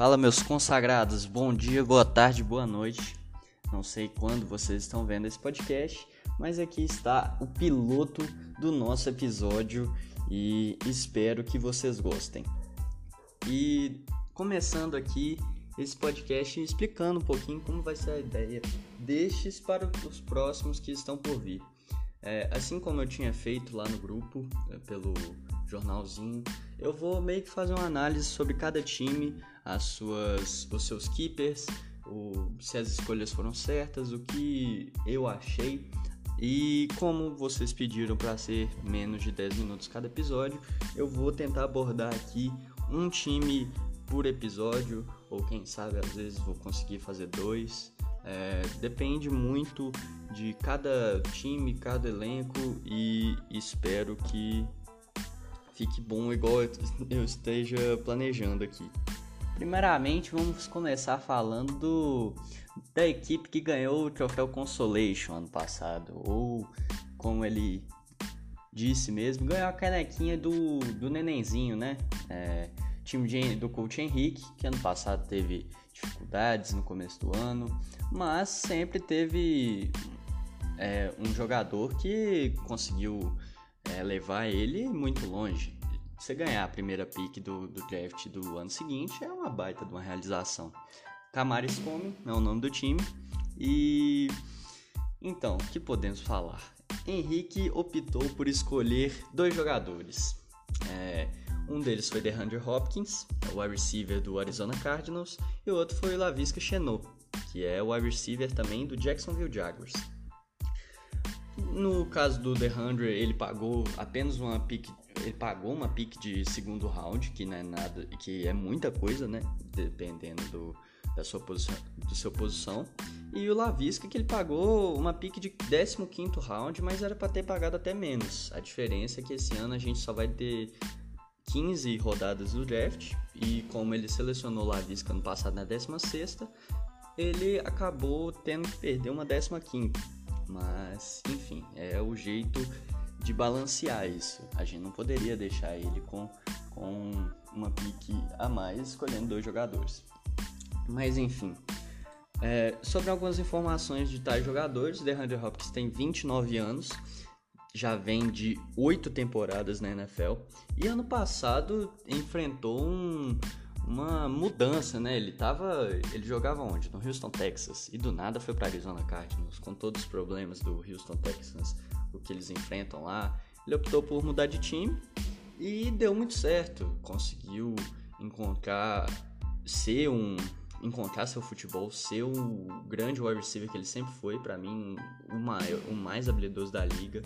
Fala, meus consagrados, bom dia, boa tarde, boa noite. Não sei quando vocês estão vendo esse podcast, mas aqui está o piloto do nosso episódio e espero que vocês gostem. E começando aqui esse podcast explicando um pouquinho como vai ser a ideia destes para os próximos que estão por vir. É, assim como eu tinha feito lá no grupo, é, pelo jornalzinho, eu vou meio que fazer uma análise sobre cada time, as suas, os seus keepers, o, se as escolhas foram certas, o que eu achei. E como vocês pediram para ser menos de 10 minutos cada episódio, eu vou tentar abordar aqui um time por episódio, ou quem sabe às vezes vou conseguir fazer dois. É, depende muito de cada time, cada elenco e espero que fique bom igual eu esteja planejando aqui. Primeiramente, vamos começar falando do, da equipe que ganhou o troféu Consolation ano passado, ou como ele disse mesmo, ganhou a canequinha do, do nenenzinho, né? É, time de, do coach Henrique, que ano passado teve dificuldades no começo do ano, mas sempre teve é, um jogador que conseguiu é, levar ele muito longe. Você ganhar a primeira pick do, do draft do ano seguinte é uma baita de uma realização. Camares Come é o nome do time. E então, o que podemos falar? Henrique optou por escolher dois jogadores. É, um deles foi DeAndre Hopkins, o wide receiver do Arizona Cardinals, e o outro foi Lavisca Chenot, que é o wide receiver também do Jacksonville Jaguars. No caso do DeAndre, ele pagou apenas uma pick, ele pagou uma pick de segundo round, que não é nada, que é muita coisa, né, dependendo do, da sua posição, do seu posição. E o Lavisca que ele pagou uma pick de 15º round, mas era para ter pagado até menos. A diferença é que esse ano a gente só vai ter 15 rodadas do draft e como ele selecionou lá Visca ano passado na 16 ele acabou tendo que perder uma 15 mas enfim é o jeito de balancear isso a gente não poderia deixar ele com, com uma pique a mais escolhendo dois jogadores mas enfim é, sobre algumas informações de tais jogadores, DeAndre Hopkins tem 29 anos, já vem de oito temporadas na NFL e ano passado enfrentou um, uma mudança, né? Ele tava, ele jogava onde? No Houston, Texas e do nada foi para Arizona Cardinals com todos os problemas do Houston Texans, o que eles enfrentam lá. Ele optou por mudar de time e deu muito certo, conseguiu encontrar ser um encontrar seu futebol, ser o grande wide receiver que ele sempre foi, para mim, o, maior, o mais habilidoso da liga.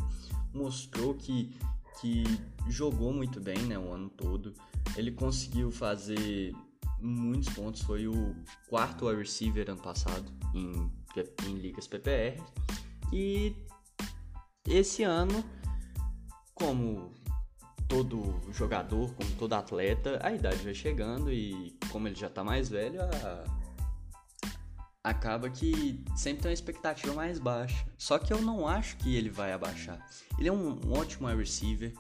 Mostrou que, que jogou muito bem né, o ano todo. Ele conseguiu fazer muitos pontos, foi o quarto wide receiver ano passado em, em ligas PPR. E esse ano, como todo jogador, como todo atleta, a idade vai chegando e como ele já tá mais velho, a... acaba que sempre tem uma expectativa mais baixa. Só que eu não acho que ele vai abaixar. Ele é um ótimo wide receiver,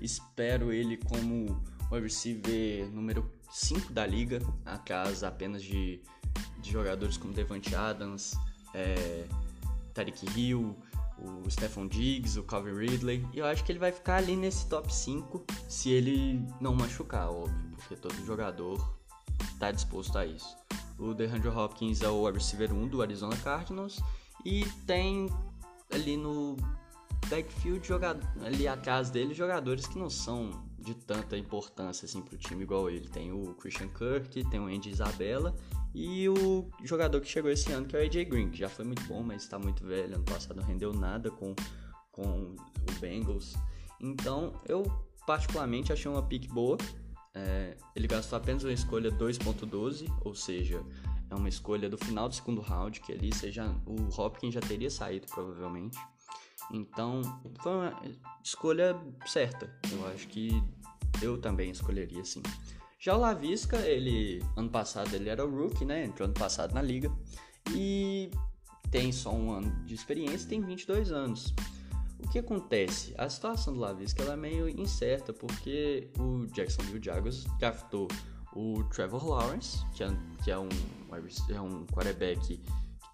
espero ele como wide receiver número 5 da liga, atrás apenas de, de jogadores como Devante Adams, é, Tariq Hill, o Stephon Diggs, o Calvin Ridley. E eu acho que ele vai ficar ali nesse top 5 se ele não machucar, óbvio, porque todo jogador está disposto a isso. O DeAndre Hopkins é o receiver 1 do Arizona Cardinals e tem ali no backfield ali atrás dele jogadores que não são de tanta importância assim pro time igual ele. Tem o Christian Kirk, tem o Andy Isabella e o jogador que chegou esse ano, que é o AJ Green, que já foi muito bom, mas está muito velho. Ano passado não rendeu nada com, com o Bengals. Então, eu particularmente achei uma pick boa. É, ele gastou apenas uma escolha 2.12, ou seja, é uma escolha do final do segundo round, que ali seja, o Hopkins já teria saído provavelmente. Então, foi uma escolha certa. Eu acho que eu também escolheria assim. Já o Lavisca, ele ano passado ele era o rookie, né? Entrou ano passado na liga e tem só um ano de experiência, tem 22 anos. O que acontece? A situação do Lavisca ela é meio incerta porque o Jacksonville Jaguars draftou o Trevor Lawrence, que é, que é, um, é um quarterback que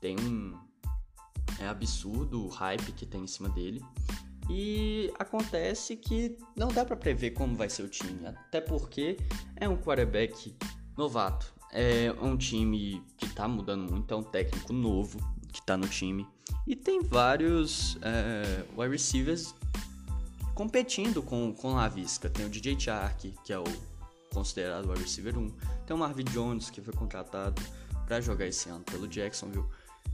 tem um. É absurdo o hype que tem em cima dele. E acontece que não dá para prever como vai ser o time, até porque é um quarterback novato. É um time que tá mudando muito, é um técnico novo que tá no time. E tem vários é, wide receivers competindo com, com a Visca. Tem o DJ Chark, que é o considerado wide receiver 1. Tem o Marvin Jones, que foi contratado para jogar esse ano pelo Jacksonville.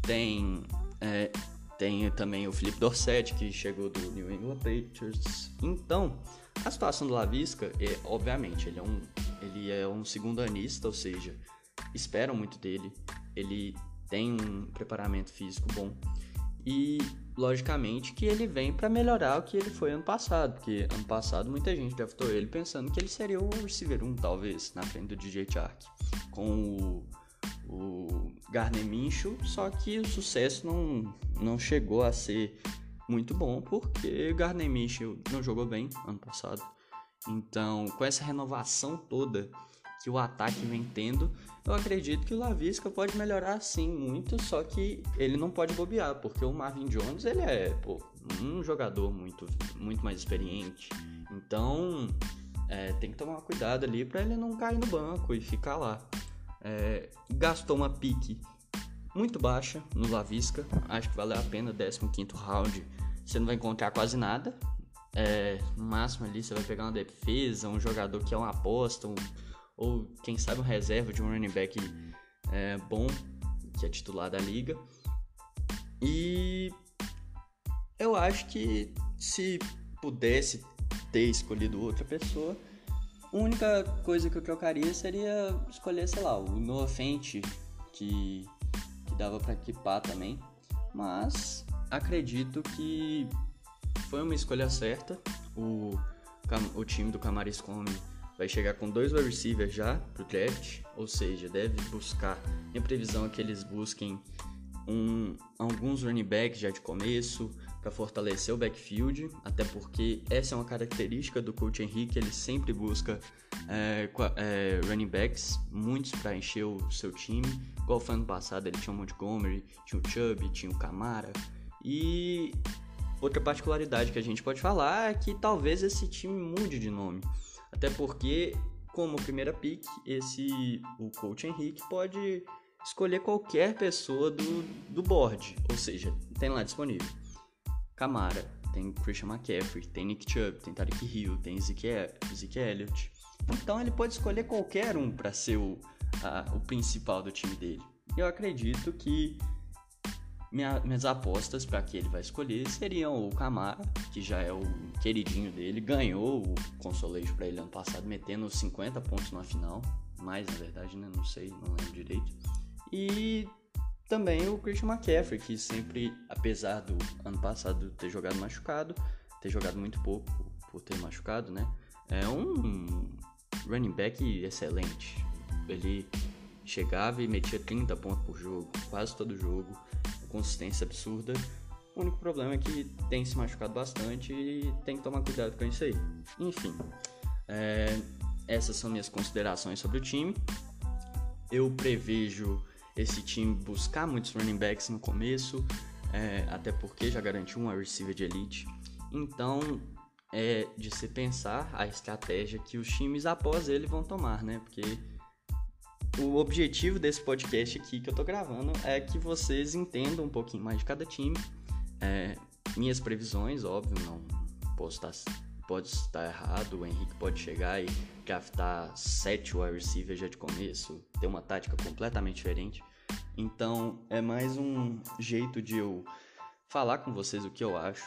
Tem, é, tem também o Felipe Dorset, que chegou do New England Patriots. Então, a situação do Lavisca, é, obviamente, ele é um, ele é um segundo anista, ou seja, esperam muito dele. Ele tem um preparamento físico bom. E, logicamente, que ele vem para melhorar o que ele foi ano passado. Porque ano passado muita gente draftou ele pensando que ele seria o receiver 1, talvez, na frente do DJ Chark. Com o, o Garner Minshew, só que o sucesso não, não chegou a ser muito bom, porque Garner Minshew não jogou bem ano passado. Então, com essa renovação toda que o ataque vem tendo, eu acredito que o Lavisca pode melhorar sim muito, só que ele não pode bobear, porque o Marvin Jones ele é pô, um jogador muito, muito mais experiente. Então é, tem que tomar cuidado ali para ele não cair no banco e ficar lá. É, gastou uma pique muito baixa no Lavisca, acho que valeu a pena, 15 round. Você não vai encontrar quase nada. É, no máximo ali você vai pegar uma defesa, um jogador que é uma aposta, um ou quem sabe um reserva de um running back é, bom, que é titular da liga. E eu acho que se pudesse ter escolhido outra pessoa, a única coisa que eu trocaria seria escolher, sei lá, o Noah Fenty, que, que dava para equipar também. Mas acredito que foi uma escolha certa. O, o time do Camaris Come vai chegar com dois receivers já pro draft, ou seja, deve buscar, minha previsão é que eles busquem um, alguns running backs já de começo para fortalecer o backfield, até porque essa é uma característica do coach Henrique, ele sempre busca é, é, running backs, muitos para encher o seu time, igual foi ano passado ele tinha o Montgomery, tinha o Chubb, tinha o Camara, e outra particularidade que a gente pode falar é que talvez esse time mude de nome. Até porque, como primeira pick, esse o coach Henrique pode escolher qualquer pessoa do, do board, ou seja, tem lá disponível. Camara, tem Christian McCaffrey, tem Nick Chubb, tem Tarek Hill, tem Zeke, Elliott. Então ele pode escolher qualquer um para ser o, a, o principal do time dele. Eu acredito que minha, minhas apostas para que ele vai escolher seriam o Camara, que já é o queridinho dele, ganhou o consolation para ele ano passado, metendo 50 pontos na final, mais na verdade, né? Não sei, não lembro direito. E também o Christian McCaffrey, que sempre, apesar do ano passado ter jogado machucado, ter jogado muito pouco por ter machucado, né? É um running back excelente. Ele chegava e metia 30 pontos por jogo, quase todo jogo consistência absurda. O único problema é que tem se machucado bastante e tem que tomar cuidado com isso aí. Enfim, é, essas são minhas considerações sobre o time. Eu prevejo esse time buscar muitos running backs no começo, é, até porque já garantiu uma receiver de elite. Então, é de se pensar a estratégia que os times após ele vão tomar, né? Porque o objetivo desse podcast aqui que eu tô gravando é que vocês entendam um pouquinho mais de cada time. É, minhas previsões, óbvio, não posso estar, pode estar errado. O Henrique pode chegar e draftar sete wide receivers já de começo, ter uma tática completamente diferente. Então é mais um jeito de eu falar com vocês o que eu acho.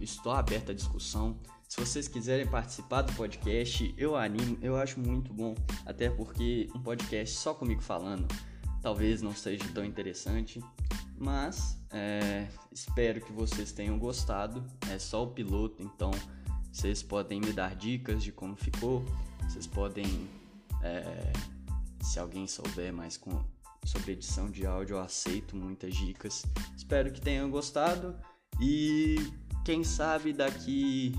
Estou aberto à discussão. Se vocês quiserem participar do podcast, eu animo, eu acho muito bom, até porque um podcast só comigo falando talvez não seja tão interessante, mas é, espero que vocês tenham gostado. É só o piloto, então vocês podem me dar dicas de como ficou, vocês podem, é, se alguém souber mais com, sobre edição de áudio, eu aceito muitas dicas. Espero que tenham gostado e quem sabe daqui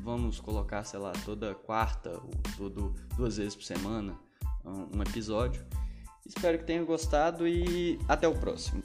vamos colocar, sei lá, toda quarta ou todo, duas vezes por semana um episódio. Espero que tenham gostado e até o próximo.